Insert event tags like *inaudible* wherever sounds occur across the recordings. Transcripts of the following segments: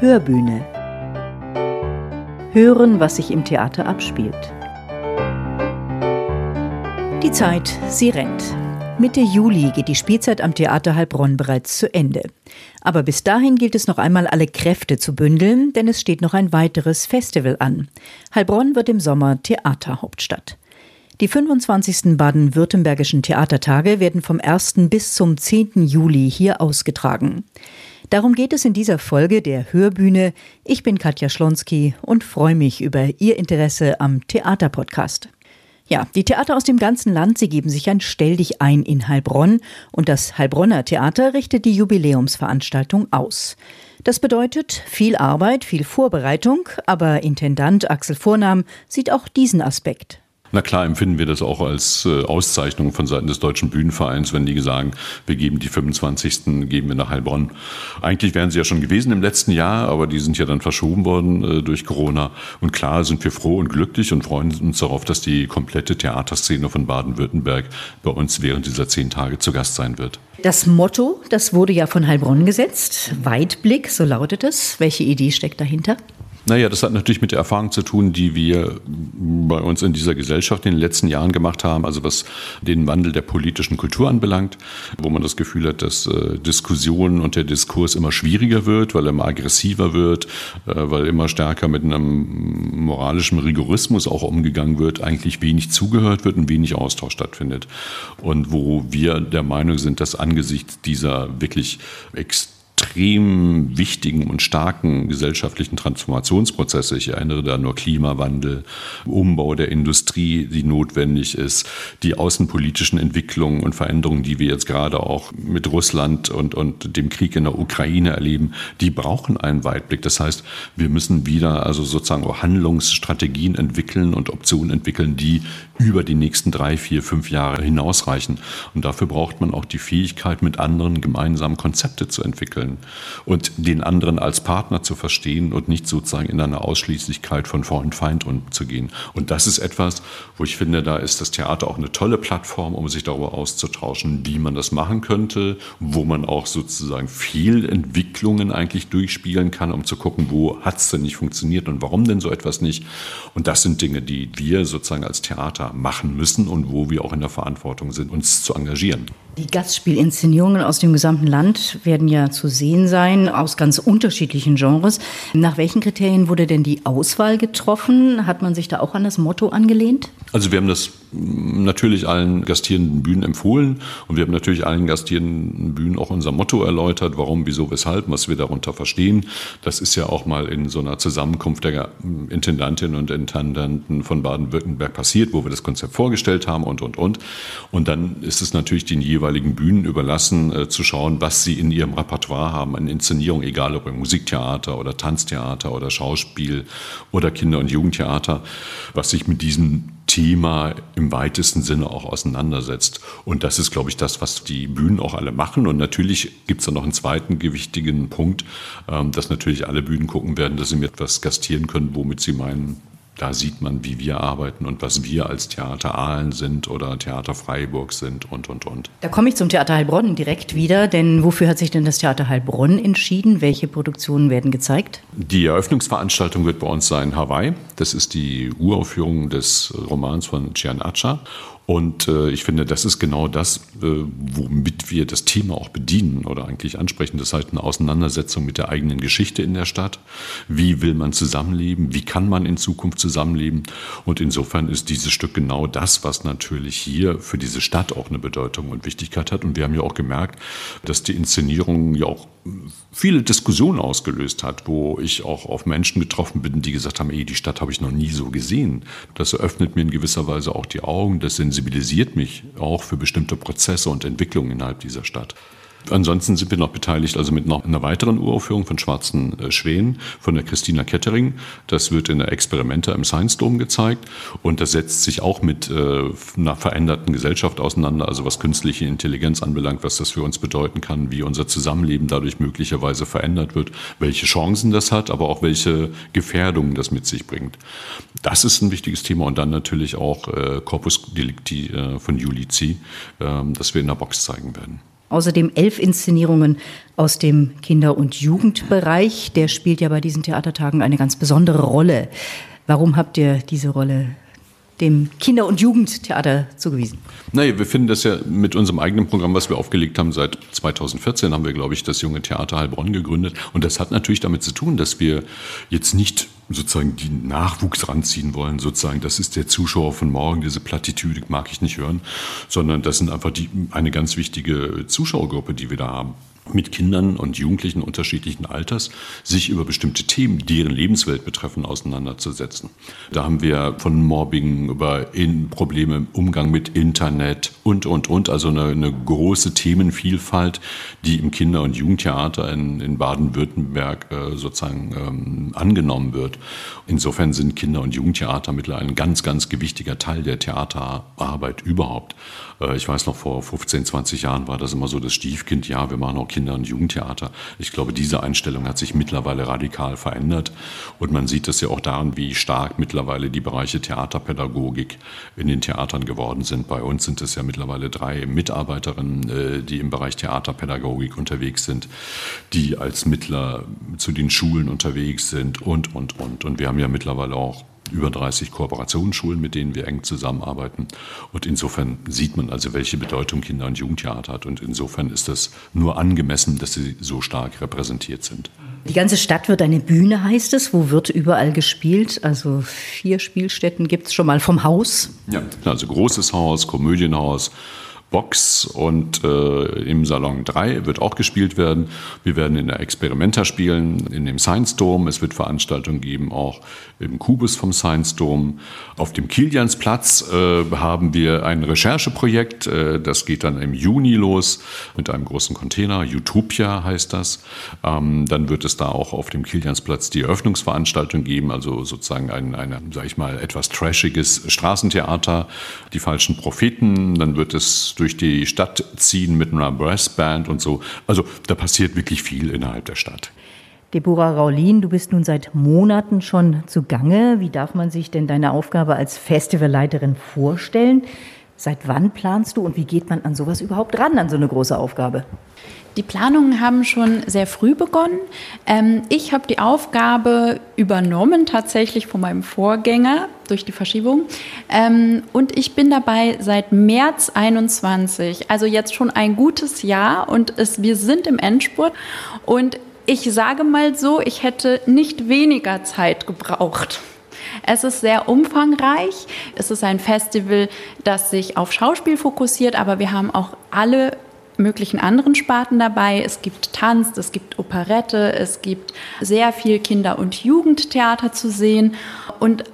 Hörbühne. Hören, was sich im Theater abspielt. Die Zeit, sie rennt. Mitte Juli geht die Spielzeit am Theater Heilbronn bereits zu Ende. Aber bis dahin gilt es noch einmal alle Kräfte zu bündeln, denn es steht noch ein weiteres Festival an. Heilbronn wird im Sommer Theaterhauptstadt. Die 25. baden-württembergischen Theatertage werden vom 1. bis zum 10. Juli hier ausgetragen. Darum geht es in dieser Folge der Hörbühne. Ich bin Katja Schlonski und freue mich über Ihr Interesse am Theaterpodcast. Ja, die Theater aus dem ganzen Land, sie geben sich ein Stell dich ein in Heilbronn und das Heilbronner Theater richtet die Jubiläumsveranstaltung aus. Das bedeutet viel Arbeit, viel Vorbereitung, aber Intendant Axel Vornam sieht auch diesen Aspekt. Na klar empfinden wir das auch als äh, Auszeichnung von Seiten des Deutschen Bühnenvereins, wenn die sagen, wir geben die 25. geben wir nach Heilbronn. Eigentlich wären sie ja schon gewesen im letzten Jahr, aber die sind ja dann verschoben worden äh, durch Corona. Und klar sind wir froh und glücklich und freuen uns darauf, dass die komplette Theaterszene von Baden-Württemberg bei uns während dieser zehn Tage zu Gast sein wird. Das Motto, das wurde ja von Heilbronn gesetzt. Weitblick, so lautet es. Welche Idee steckt dahinter? Naja, das hat natürlich mit der Erfahrung zu tun, die wir bei uns in dieser Gesellschaft in den letzten Jahren gemacht haben, also was den Wandel der politischen Kultur anbelangt, wo man das Gefühl hat, dass äh, Diskussionen und der Diskurs immer schwieriger wird, weil er immer aggressiver wird, äh, weil immer stärker mit einem moralischen Rigorismus auch umgegangen wird, eigentlich wenig zugehört wird und wenig Austausch stattfindet. Und wo wir der Meinung sind, dass angesichts dieser wirklich extrem extrem wichtigen und starken gesellschaftlichen Transformationsprozesse. Ich erinnere da nur Klimawandel, Umbau der Industrie, die notwendig ist, die außenpolitischen Entwicklungen und Veränderungen, die wir jetzt gerade auch mit Russland und, und dem Krieg in der Ukraine erleben, die brauchen einen Weitblick. Das heißt, wir müssen wieder also sozusagen Handlungsstrategien entwickeln und Optionen entwickeln, die über die nächsten drei, vier, fünf Jahre hinausreichen. Und dafür braucht man auch die Fähigkeit, mit anderen gemeinsam Konzepte zu entwickeln und den anderen als Partner zu verstehen und nicht sozusagen in einer Ausschließlichkeit von Freund, Feind umzugehen. Und das ist etwas, wo ich finde, da ist das Theater auch eine tolle Plattform, um sich darüber auszutauschen, wie man das machen könnte, wo man auch sozusagen viel Entwicklungen eigentlich durchspielen kann, um zu gucken, wo hat es denn nicht funktioniert und warum denn so etwas nicht. Und das sind Dinge, die wir sozusagen als Theater machen müssen und wo wir auch in der Verantwortung sind, uns zu engagieren. Die Gastspielinszenierungen aus dem gesamten Land werden ja zu sehen sein, aus ganz unterschiedlichen Genres. Nach welchen Kriterien wurde denn die Auswahl getroffen? Hat man sich da auch an das Motto angelehnt? Also wir haben das natürlich allen gastierenden Bühnen empfohlen und wir haben natürlich allen gastierenden Bühnen auch unser Motto erläutert, warum, wieso, weshalb, was wir darunter verstehen. Das ist ja auch mal in so einer Zusammenkunft der Intendantinnen und Intendanten von Baden-Württemberg passiert, wo wir das Konzept vorgestellt haben und, und, und. Und dann ist es natürlich den jeweiligen Bühnen überlassen, äh, zu schauen, was sie in ihrem Repertoire haben an Inszenierung, egal ob im Musiktheater oder Tanztheater oder Schauspiel oder Kinder- und Jugendtheater, was sich mit diesen Thema im weitesten Sinne auch auseinandersetzt. Und das ist, glaube ich, das, was die Bühnen auch alle machen. Und natürlich gibt es da noch einen zweiten gewichtigen Punkt, ähm, dass natürlich alle Bühnen gucken werden, dass sie mir etwas gastieren können, womit sie meinen, da sieht man, wie wir arbeiten und was wir als Theater Aalen sind oder Theater Freiburg sind und, und, und. Da komme ich zum Theater Heilbronn direkt wieder, denn wofür hat sich denn das Theater Heilbronn entschieden? Welche Produktionen werden gezeigt? Die Eröffnungsveranstaltung wird bei uns sein Hawaii. Das ist die Uraufführung des Romans von Cian Acha. Und äh, ich finde, das ist genau das, äh, womit wir das Thema auch bedienen oder eigentlich ansprechen. Das heißt eine Auseinandersetzung mit der eigenen Geschichte in der Stadt. Wie will man zusammenleben? Wie kann man in Zukunft zusammenleben? Und insofern ist dieses Stück genau das, was natürlich hier für diese Stadt auch eine Bedeutung und Wichtigkeit hat. Und wir haben ja auch gemerkt, dass die Inszenierung ja auch viele Diskussionen ausgelöst hat, wo ich auch auf Menschen getroffen bin, die gesagt haben, ey, die Stadt habe ich noch nie so gesehen. Das eröffnet mir in gewisser Weise auch die Augen, das sensibilisiert mich auch für bestimmte Prozesse und Entwicklungen innerhalb dieser Stadt. Ansonsten sind wir noch beteiligt, also mit noch einer weiteren Uraufführung von Schwarzen äh, Schwänen von der Christina Kettering. Das wird in der Experimente im Science Dome gezeigt und das setzt sich auch mit äh, einer veränderten Gesellschaft auseinander, also was künstliche Intelligenz anbelangt, was das für uns bedeuten kann, wie unser Zusammenleben dadurch möglicherweise verändert wird, welche Chancen das hat, aber auch welche Gefährdungen das mit sich bringt. Das ist ein wichtiges Thema und dann natürlich auch äh, Corpus Delicti von Julizi, äh, das wir in der Box zeigen werden. Außerdem elf Inszenierungen aus dem Kinder- und Jugendbereich. Der spielt ja bei diesen Theatertagen eine ganz besondere Rolle. Warum habt ihr diese Rolle dem Kinder- und Jugendtheater zugewiesen? Naja, wir finden das ja mit unserem eigenen Programm, was wir aufgelegt haben, seit 2014 haben wir, glaube ich, das junge Theater Heilbronn gegründet. Und das hat natürlich damit zu tun, dass wir jetzt nicht sozusagen die Nachwuchs ranziehen wollen, sozusagen, das ist der Zuschauer von morgen, diese Plattitüde mag ich nicht hören, sondern das sind einfach die, eine ganz wichtige Zuschauergruppe, die wir da haben mit Kindern und Jugendlichen unterschiedlichen Alters sich über bestimmte Themen, deren Lebenswelt betreffen, auseinanderzusetzen. Da haben wir von Mobbing über Probleme im Umgang mit Internet und, und, und, also eine, eine große Themenvielfalt, die im Kinder- und Jugendtheater in, in Baden-Württemberg äh, sozusagen ähm, angenommen wird. Insofern sind Kinder- und Jugendtheater mittlerweile ein ganz, ganz gewichtiger Teil der Theaterarbeit überhaupt. Äh, ich weiß noch, vor 15, 20 Jahren war das immer so das Stiefkind, ja, wir machen auch Kinder- und Jugendtheater. Ich glaube, diese Einstellung hat sich mittlerweile radikal verändert und man sieht es ja auch daran, wie stark mittlerweile die Bereiche Theaterpädagogik in den Theatern geworden sind. Bei uns sind es ja mittlerweile drei Mitarbeiterinnen, äh, die im Bereich Theaterpädagogik unterwegs sind, die als Mittler zu den Schulen unterwegs sind und, und, und. Und wir haben ja mittlerweile auch über 30 Kooperationsschulen, mit denen wir eng zusammenarbeiten. Und insofern sieht man also, welche Bedeutung Kinder- und Jugendtheater hat. Und insofern ist das nur angemessen, dass sie so stark repräsentiert sind. Die ganze Stadt wird eine Bühne, heißt es. Wo wird überall gespielt? Also vier Spielstätten gibt es schon mal vom Haus. Ja, also großes Haus, Komödienhaus, Box und äh, im Salon 3 wird auch gespielt werden. Wir werden in der Experimenta spielen, in dem Science Dome. Es wird Veranstaltungen geben, auch im Kubus vom Science Dome. Auf dem Kiliansplatz äh, haben wir ein Rechercheprojekt. Äh, das geht dann im Juni los mit einem großen Container. Utopia heißt das. Ähm, dann wird es da auch auf dem Kiliansplatz die Eröffnungsveranstaltung geben, also sozusagen ein, eine, sag ich mal, etwas trashiges Straßentheater, die falschen Propheten. Dann wird es durch die Stadt ziehen mit einer Brassband und so. Also da passiert wirklich viel innerhalb der Stadt. Deborah Raulin, du bist nun seit Monaten schon zugange. Wie darf man sich denn deine Aufgabe als Festivalleiterin vorstellen? Seit wann planst du und wie geht man an sowas überhaupt ran, an so eine große Aufgabe? Die Planungen haben schon sehr früh begonnen. Ähm, ich habe die Aufgabe übernommen, tatsächlich von meinem Vorgänger durch die Verschiebung. Ähm, und ich bin dabei seit März 21, also jetzt schon ein gutes Jahr und es, wir sind im Endspurt. Und ich sage mal so, ich hätte nicht weniger Zeit gebraucht. Es ist sehr umfangreich. Es ist ein Festival, das sich auf Schauspiel fokussiert, aber wir haben auch alle möglichen anderen Sparten dabei. Es gibt Tanz, es gibt Operette, es gibt sehr viel Kinder- und Jugendtheater zu sehen und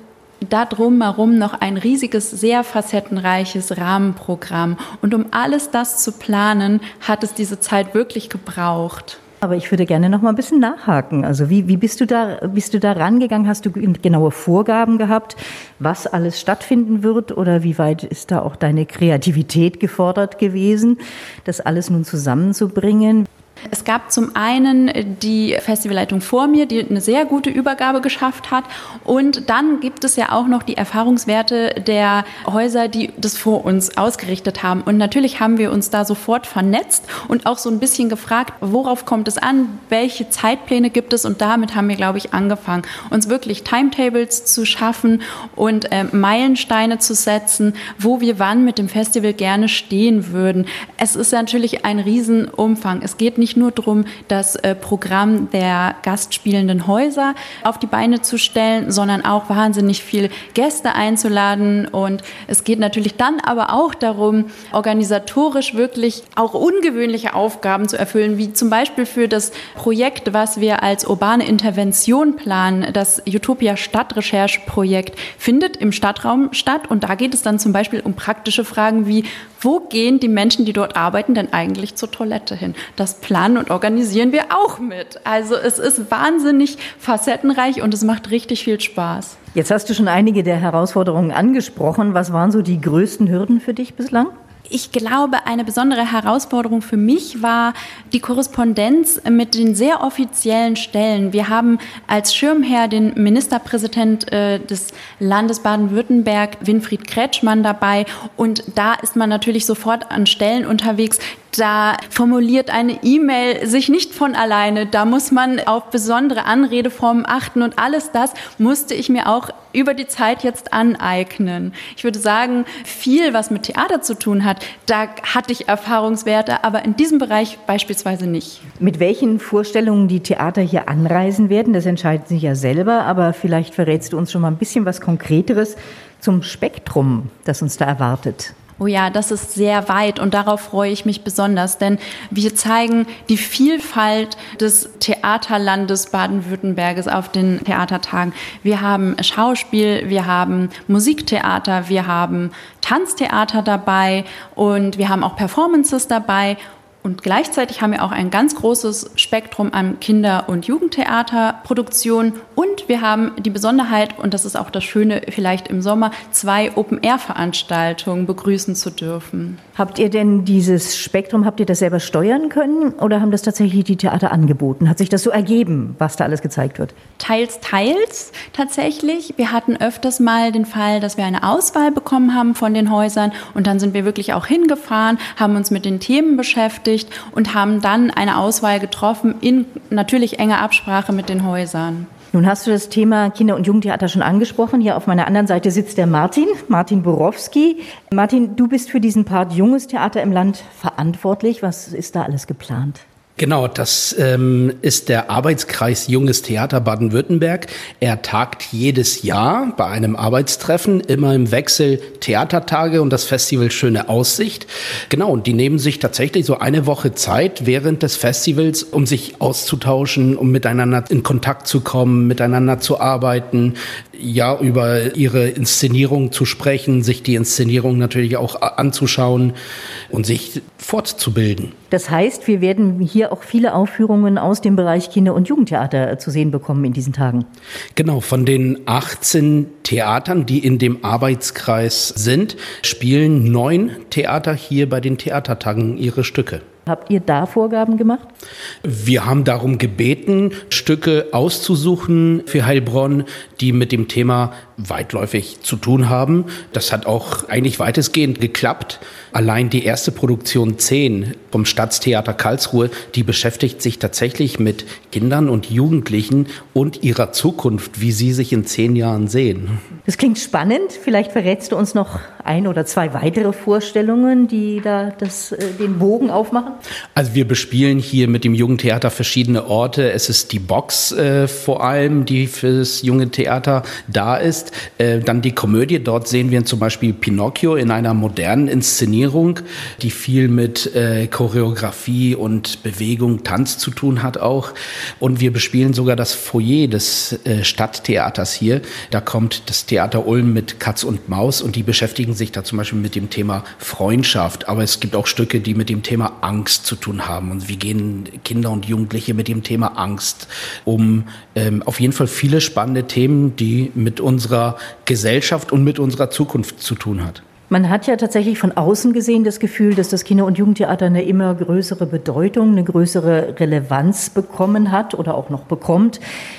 darum herum noch ein riesiges, sehr facettenreiches Rahmenprogramm. Und um alles das zu planen, hat es diese Zeit wirklich gebraucht. Aber ich würde gerne noch mal ein bisschen nachhaken. Also wie, wie bist du da, bist du da rangegangen? Hast du genaue Vorgaben gehabt, was alles stattfinden wird? Oder wie weit ist da auch deine Kreativität gefordert gewesen, das alles nun zusammenzubringen? Es gab zum einen die Festivalleitung vor mir, die eine sehr gute Übergabe geschafft hat. Und dann gibt es ja auch noch die Erfahrungswerte der Häuser, die das vor uns ausgerichtet haben. Und natürlich haben wir uns da sofort vernetzt und auch so ein bisschen gefragt, worauf kommt es an, welche Zeitpläne gibt es. Und damit haben wir, glaube ich, angefangen, uns wirklich Timetables zu schaffen und äh, Meilensteine zu setzen, wo wir wann mit dem Festival gerne stehen würden. Es ist natürlich ein Riesenumfang. Es geht nicht nicht nur darum, das äh, Programm der gastspielenden Häuser auf die Beine zu stellen, sondern auch wahnsinnig viel Gäste einzuladen. Und es geht natürlich dann aber auch darum, organisatorisch wirklich auch ungewöhnliche Aufgaben zu erfüllen, wie zum Beispiel für das Projekt, was wir als urbane Intervention planen, das Utopia Stadtrecherche-Projekt findet im Stadtraum statt. Und da geht es dann zum Beispiel um praktische Fragen wie, wo gehen die Menschen, die dort arbeiten, denn eigentlich zur Toilette hin? Das planen und organisieren wir auch mit. Also es ist wahnsinnig facettenreich und es macht richtig viel Spaß. Jetzt hast du schon einige der Herausforderungen angesprochen. Was waren so die größten Hürden für dich bislang? Ich glaube, eine besondere Herausforderung für mich war die Korrespondenz mit den sehr offiziellen Stellen. Wir haben als Schirmherr den Ministerpräsident äh, des Landes Baden-Württemberg, Winfried Kretschmann, dabei. Und da ist man natürlich sofort an Stellen unterwegs, da formuliert eine E-Mail sich nicht von alleine. Da muss man auf besondere Anredeformen achten und alles das musste ich mir auch über die Zeit jetzt aneignen. Ich würde sagen, viel, was mit Theater zu tun hat, da hatte ich Erfahrungswerte, aber in diesem Bereich beispielsweise nicht. Mit welchen Vorstellungen die Theater hier anreisen werden, das entscheiden Sie ja selber, aber vielleicht verrätst du uns schon mal ein bisschen was Konkreteres zum Spektrum, das uns da erwartet. Oh ja, das ist sehr weit und darauf freue ich mich besonders, denn wir zeigen die Vielfalt des Theaterlandes Baden-Württemberges auf den Theatertagen. Wir haben Schauspiel, wir haben Musiktheater, wir haben Tanztheater dabei und wir haben auch Performances dabei und gleichzeitig haben wir auch ein ganz großes Spektrum an Kinder- und Jugendtheaterproduktionen. Und wir haben die Besonderheit, und das ist auch das Schöne vielleicht im Sommer, zwei Open-Air-Veranstaltungen begrüßen zu dürfen. Habt ihr denn dieses Spektrum, habt ihr das selber steuern können oder haben das tatsächlich die Theater angeboten? Hat sich das so ergeben, was da alles gezeigt wird? Teils, teils tatsächlich. Wir hatten öfters mal den Fall, dass wir eine Auswahl bekommen haben von den Häusern und dann sind wir wirklich auch hingefahren, haben uns mit den Themen beschäftigt und haben dann eine Auswahl getroffen in natürlich enger Absprache mit den Häusern. Nun hast du das Thema Kinder- und Jugendtheater schon angesprochen. Hier auf meiner anderen Seite sitzt der Martin, Martin Borowski. Martin, du bist für diesen Part Junges Theater im Land verantwortlich. Was ist da alles geplant? Genau, das ähm, ist der Arbeitskreis Junges Theater Baden-Württemberg. Er tagt jedes Jahr bei einem Arbeitstreffen, immer im Wechsel Theatertage und das Festival Schöne Aussicht. Genau, und die nehmen sich tatsächlich so eine Woche Zeit während des Festivals, um sich auszutauschen, um miteinander in Kontakt zu kommen, miteinander zu arbeiten, ja, über ihre Inszenierung zu sprechen, sich die Inszenierung natürlich auch anzuschauen und sich fortzubilden. Das heißt, wir werden hier auch viele Aufführungen aus dem Bereich Kinder- und Jugendtheater zu sehen bekommen in diesen Tagen. Genau, von den 18 Theatern, die in dem Arbeitskreis sind, spielen neun Theater hier bei den Theatertagen ihre Stücke. Habt ihr da Vorgaben gemacht? Wir haben darum gebeten, Stücke auszusuchen für Heilbronn, die mit dem Thema weitläufig zu tun haben. Das hat auch eigentlich weitestgehend geklappt. Allein die erste Produktion 10 vom Staatstheater Karlsruhe, die beschäftigt sich tatsächlich mit Kindern und Jugendlichen und ihrer Zukunft, wie sie sich in zehn Jahren sehen. Das klingt spannend. Vielleicht verrätst du uns noch ein oder zwei weitere Vorstellungen, die da das, äh, den Bogen aufmachen? Also wir bespielen hier mit dem Jugendtheater verschiedene Orte. Es ist die Box äh, vor allem, die für das junge Theater da ist. Äh, dann die Komödie. Dort sehen wir zum Beispiel Pinocchio in einer modernen Inszenierung, die viel mit äh, Choreografie und Bewegung, Tanz zu tun hat auch. Und wir bespielen sogar das Foyer des äh, Stadttheaters hier. Da kommt das Theater Ulm mit Katz und Maus und die beschäftigen sich da zum Beispiel mit dem Thema Freundschaft. Aber es gibt auch Stücke, die mit dem Thema Angst zu tun haben. Und wie gehen Kinder und Jugendliche mit dem Thema Angst um? Ähm, auf jeden Fall viele spannende Themen, die mit unserer Gesellschaft und mit unserer Zukunft zu tun hat. Man hat ja tatsächlich von außen gesehen das Gefühl, dass das Kinder- und Jugendtheater eine immer größere Bedeutung, eine größere Relevanz bekommen hat oder auch noch bekommt.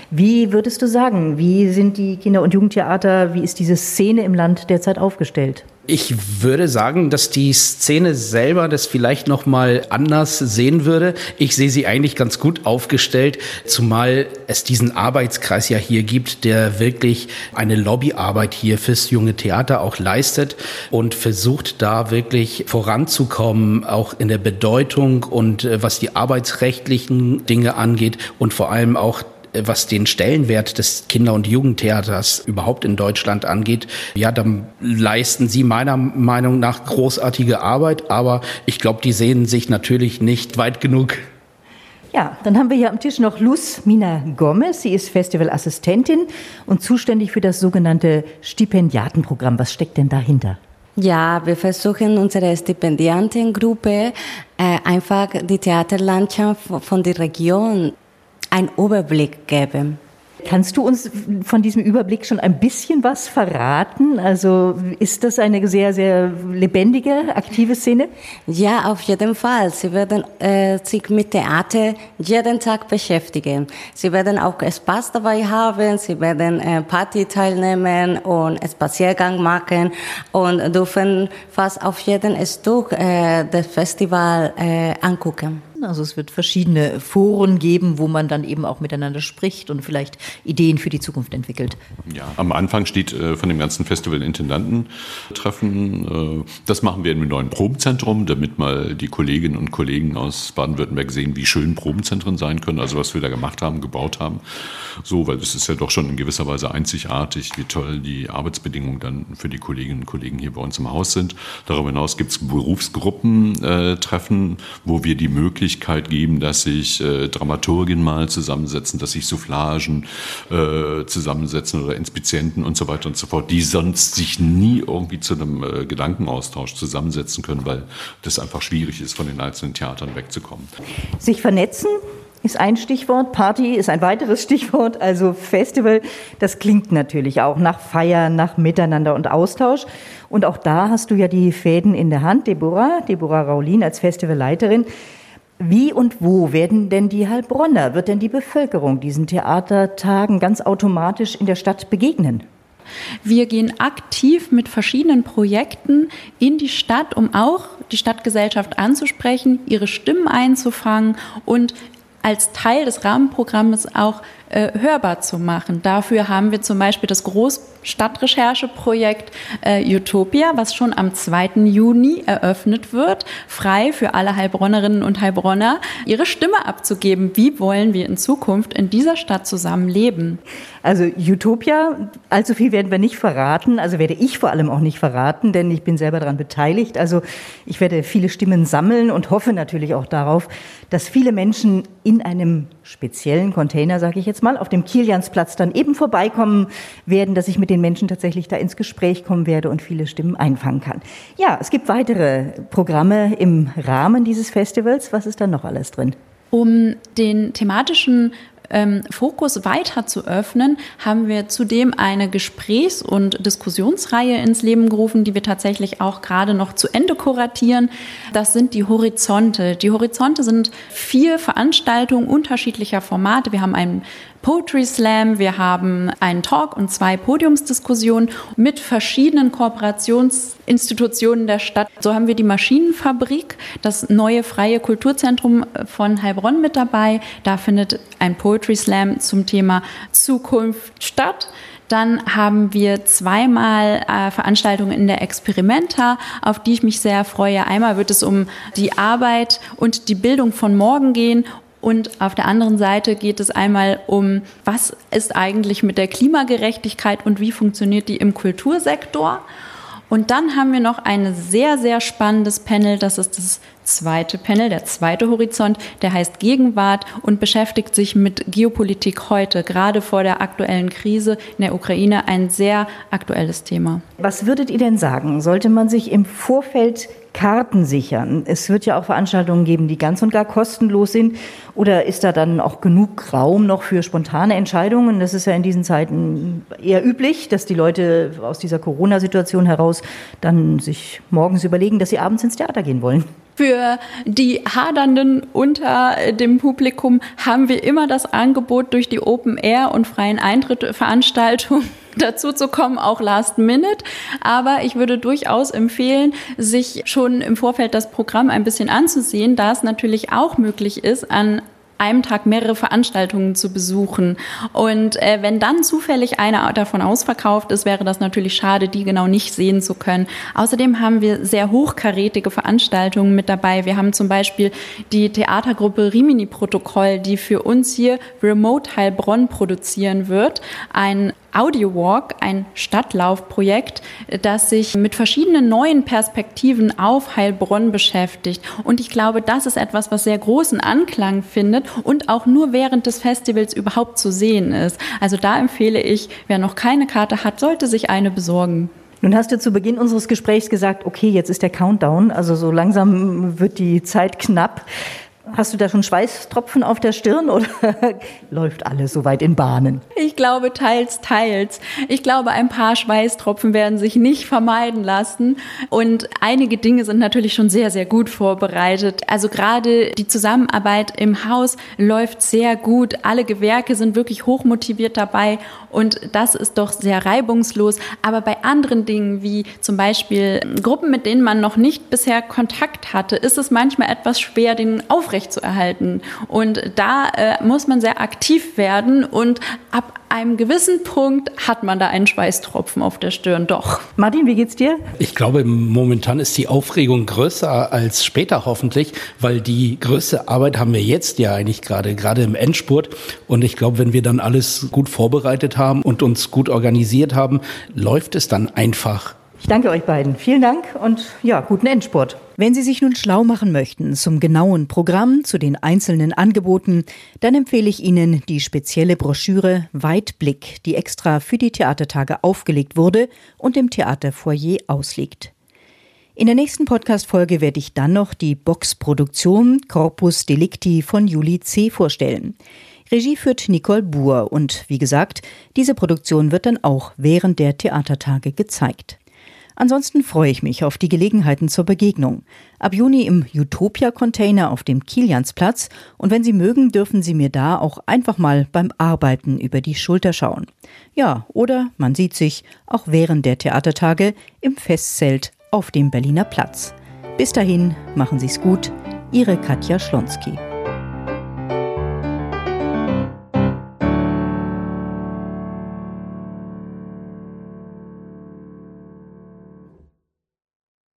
Wie würdest du sagen, wie sind die Kinder- und Jugendtheater, wie ist diese Szene im Land derzeit aufgestellt? Ich würde sagen, dass die Szene selber das vielleicht noch mal anders sehen würde. Ich sehe sie eigentlich ganz gut aufgestellt, zumal es diesen Arbeitskreis ja hier gibt, der wirklich eine Lobbyarbeit hier fürs junge Theater auch leistet und versucht da wirklich voranzukommen, auch in der Bedeutung und äh, was die arbeitsrechtlichen Dinge angeht und vor allem auch was den Stellenwert des Kinder- und Jugendtheaters überhaupt in Deutschland angeht, ja, dann leisten sie meiner Meinung nach großartige Arbeit, aber ich glaube, die sehen sich natürlich nicht weit genug. Ja, dann haben wir hier am Tisch noch Luz Mina Gomez. Sie ist Festivalassistentin und zuständig für das sogenannte Stipendiatenprogramm. Was steckt denn dahinter? Ja, wir versuchen unsere Stipendiantengruppe äh, einfach die Theaterlandschaft von der Region einen Überblick geben. Kannst du uns von diesem Überblick schon ein bisschen was verraten? Also ist das eine sehr, sehr lebendige, aktive Szene? Ja, auf jeden Fall. Sie werden äh, sich mit Theater jeden Tag beschäftigen. Sie werden auch Spaß dabei haben, sie werden äh, Party teilnehmen und Spaziergang machen und dürfen fast auf jeden Stück äh, das Festival äh, angucken. Also es wird verschiedene Foren geben, wo man dann eben auch miteinander spricht und vielleicht Ideen für die Zukunft entwickelt. Ja, am Anfang steht äh, von dem ganzen Festival Intendantentreffen. Äh, das machen wir im neuen Probenzentrum, damit mal die Kolleginnen und Kollegen aus Baden-Württemberg sehen, wie schön Probenzentren sein können, also was wir da gemacht haben, gebaut haben. So, weil es ist ja doch schon in gewisser Weise einzigartig, wie toll die Arbeitsbedingungen dann für die Kolleginnen und Kollegen hier bei uns im Haus sind. Darüber hinaus gibt es Berufsgruppentreffen, wo wir die Möglichkeit Möglichkeit geben, dass sich äh, Dramaturgien mal zusammensetzen, dass sich Soufflagen äh, zusammensetzen oder Inspizienten und so weiter und so fort, die sonst sich nie irgendwie zu einem äh, Gedankenaustausch zusammensetzen können, weil das einfach schwierig ist, von den einzelnen Theatern wegzukommen. Sich vernetzen, ist ein Stichwort, Party ist ein weiteres Stichwort, also Festival, das klingt natürlich auch nach Feier, nach Miteinander und Austausch. Und auch da hast du ja die Fäden in der Hand, Deborah, Deborah Raulin als Festivalleiterin. Wie und wo werden denn die Heilbronner, wird denn die Bevölkerung diesen Theatertagen ganz automatisch in der Stadt begegnen? Wir gehen aktiv mit verschiedenen Projekten in die Stadt, um auch die Stadtgesellschaft anzusprechen, ihre Stimmen einzufangen und als Teil des Rahmenprogramms auch äh, hörbar zu machen. Dafür haben wir zum Beispiel das Großstadtrechercheprojekt äh, Utopia, was schon am 2. Juni eröffnet wird, frei für alle Heilbronnerinnen und Heilbronner, ihre Stimme abzugeben. Wie wollen wir in Zukunft in dieser Stadt zusammen leben? Also Utopia, allzu viel werden wir nicht verraten, also werde ich vor allem auch nicht verraten, denn ich bin selber daran beteiligt. Also ich werde viele Stimmen sammeln und hoffe natürlich auch darauf, dass viele Menschen in einem speziellen Container, sage ich jetzt mal, auf dem Kiliansplatz dann eben vorbeikommen werden, dass ich mit den Menschen tatsächlich da ins Gespräch kommen werde und viele Stimmen einfangen kann. Ja, es gibt weitere Programme im Rahmen dieses Festivals. Was ist da noch alles drin? Um den thematischen ähm, Fokus weiter zu öffnen, haben wir zudem eine Gesprächs- und Diskussionsreihe ins Leben gerufen, die wir tatsächlich auch gerade noch zu Ende kuratieren. Das sind die Horizonte. Die Horizonte sind vier Veranstaltungen unterschiedlicher Formate. Wir haben einen Poetry Slam, wir haben einen Talk und zwei Podiumsdiskussionen mit verschiedenen Kooperationsinstitutionen der Stadt. So haben wir die Maschinenfabrik, das neue freie Kulturzentrum von Heilbronn mit dabei. Da findet ein Poetry Slam zum Thema Zukunft statt. Dann haben wir zweimal äh, Veranstaltungen in der Experimenta, auf die ich mich sehr freue. Einmal wird es um die Arbeit und die Bildung von morgen gehen und auf der anderen Seite geht es einmal um, was ist eigentlich mit der Klimagerechtigkeit und wie funktioniert die im Kultursektor. Und dann haben wir noch ein sehr, sehr spannendes Panel. Das ist das zweite Panel, der zweite Horizont, der heißt Gegenwart und beschäftigt sich mit Geopolitik heute, gerade vor der aktuellen Krise in der Ukraine, ein sehr aktuelles Thema. Was würdet ihr denn sagen? Sollte man sich im Vorfeld Karten sichern? Es wird ja auch Veranstaltungen geben, die ganz und gar kostenlos sind. Oder ist da dann auch genug Raum noch für spontane Entscheidungen? Das ist ja in diesen Zeiten eher üblich, dass die Leute aus dieser Corona-Situation heraus dann sich morgens überlegen, dass sie abends ins Theater gehen wollen. Für die Hadernden unter dem Publikum haben wir immer das Angebot durch die Open Air und freien Eintritt Veranstaltungen dazu zu kommen, auch last minute. Aber ich würde durchaus empfehlen, sich schon im Vorfeld das Programm ein bisschen anzusehen, da es natürlich auch möglich ist, an einem Tag mehrere Veranstaltungen zu besuchen. Und äh, wenn dann zufällig eine davon ausverkauft ist, wäre das natürlich schade, die genau nicht sehen zu können. Außerdem haben wir sehr hochkarätige Veranstaltungen mit dabei. Wir haben zum Beispiel die Theatergruppe Rimini Protokoll, die für uns hier Remote Heilbronn produzieren wird. Ein Audio Walk, ein Stadtlaufprojekt, das sich mit verschiedenen neuen Perspektiven auf Heilbronn beschäftigt. Und ich glaube, das ist etwas, was sehr großen Anklang findet und auch nur während des Festivals überhaupt zu sehen ist. Also da empfehle ich, wer noch keine Karte hat, sollte sich eine besorgen. Nun hast du zu Beginn unseres Gesprächs gesagt, okay, jetzt ist der Countdown, also so langsam wird die Zeit knapp. Hast du da schon Schweißtropfen auf der Stirn oder *laughs* läuft alles soweit in Bahnen? Ich glaube teils, teils. Ich glaube, ein paar Schweißtropfen werden sich nicht vermeiden lassen. Und einige Dinge sind natürlich schon sehr, sehr gut vorbereitet. Also gerade die Zusammenarbeit im Haus läuft sehr gut. Alle Gewerke sind wirklich hochmotiviert dabei. Und das ist doch sehr reibungslos. Aber bei anderen Dingen wie zum Beispiel Gruppen, mit denen man noch nicht bisher Kontakt hatte, ist es manchmal etwas schwer, den aufrechtzuerhalten. Und da äh, muss man sehr aktiv werden und ab einem gewissen Punkt hat man da einen Schweißtropfen auf der Stirn, doch. Martin, wie geht's dir? Ich glaube, momentan ist die Aufregung größer als später hoffentlich, weil die größte Arbeit haben wir jetzt ja eigentlich gerade, gerade im Endspurt. Und ich glaube, wenn wir dann alles gut vorbereitet haben und uns gut organisiert haben, läuft es dann einfach. Ich danke euch beiden. Vielen Dank und ja, guten Endspurt. Wenn Sie sich nun schlau machen möchten zum genauen Programm, zu den einzelnen Angeboten, dann empfehle ich Ihnen die spezielle Broschüre Weitblick, die extra für die Theatertage aufgelegt wurde und im Theaterfoyer ausliegt. In der nächsten Podcast-Folge werde ich dann noch die Boxproduktion Corpus Delicti von Juli C. vorstellen. Regie führt Nicole Buhr und wie gesagt, diese Produktion wird dann auch während der Theatertage gezeigt. Ansonsten freue ich mich auf die Gelegenheiten zur Begegnung. Ab Juni im Utopia-Container auf dem Kiliansplatz und wenn Sie mögen, dürfen Sie mir da auch einfach mal beim Arbeiten über die Schulter schauen. Ja, oder man sieht sich auch während der Theatertage im Festzelt auf dem Berliner Platz. Bis dahin, machen Sie es gut. Ihre Katja Schlonski.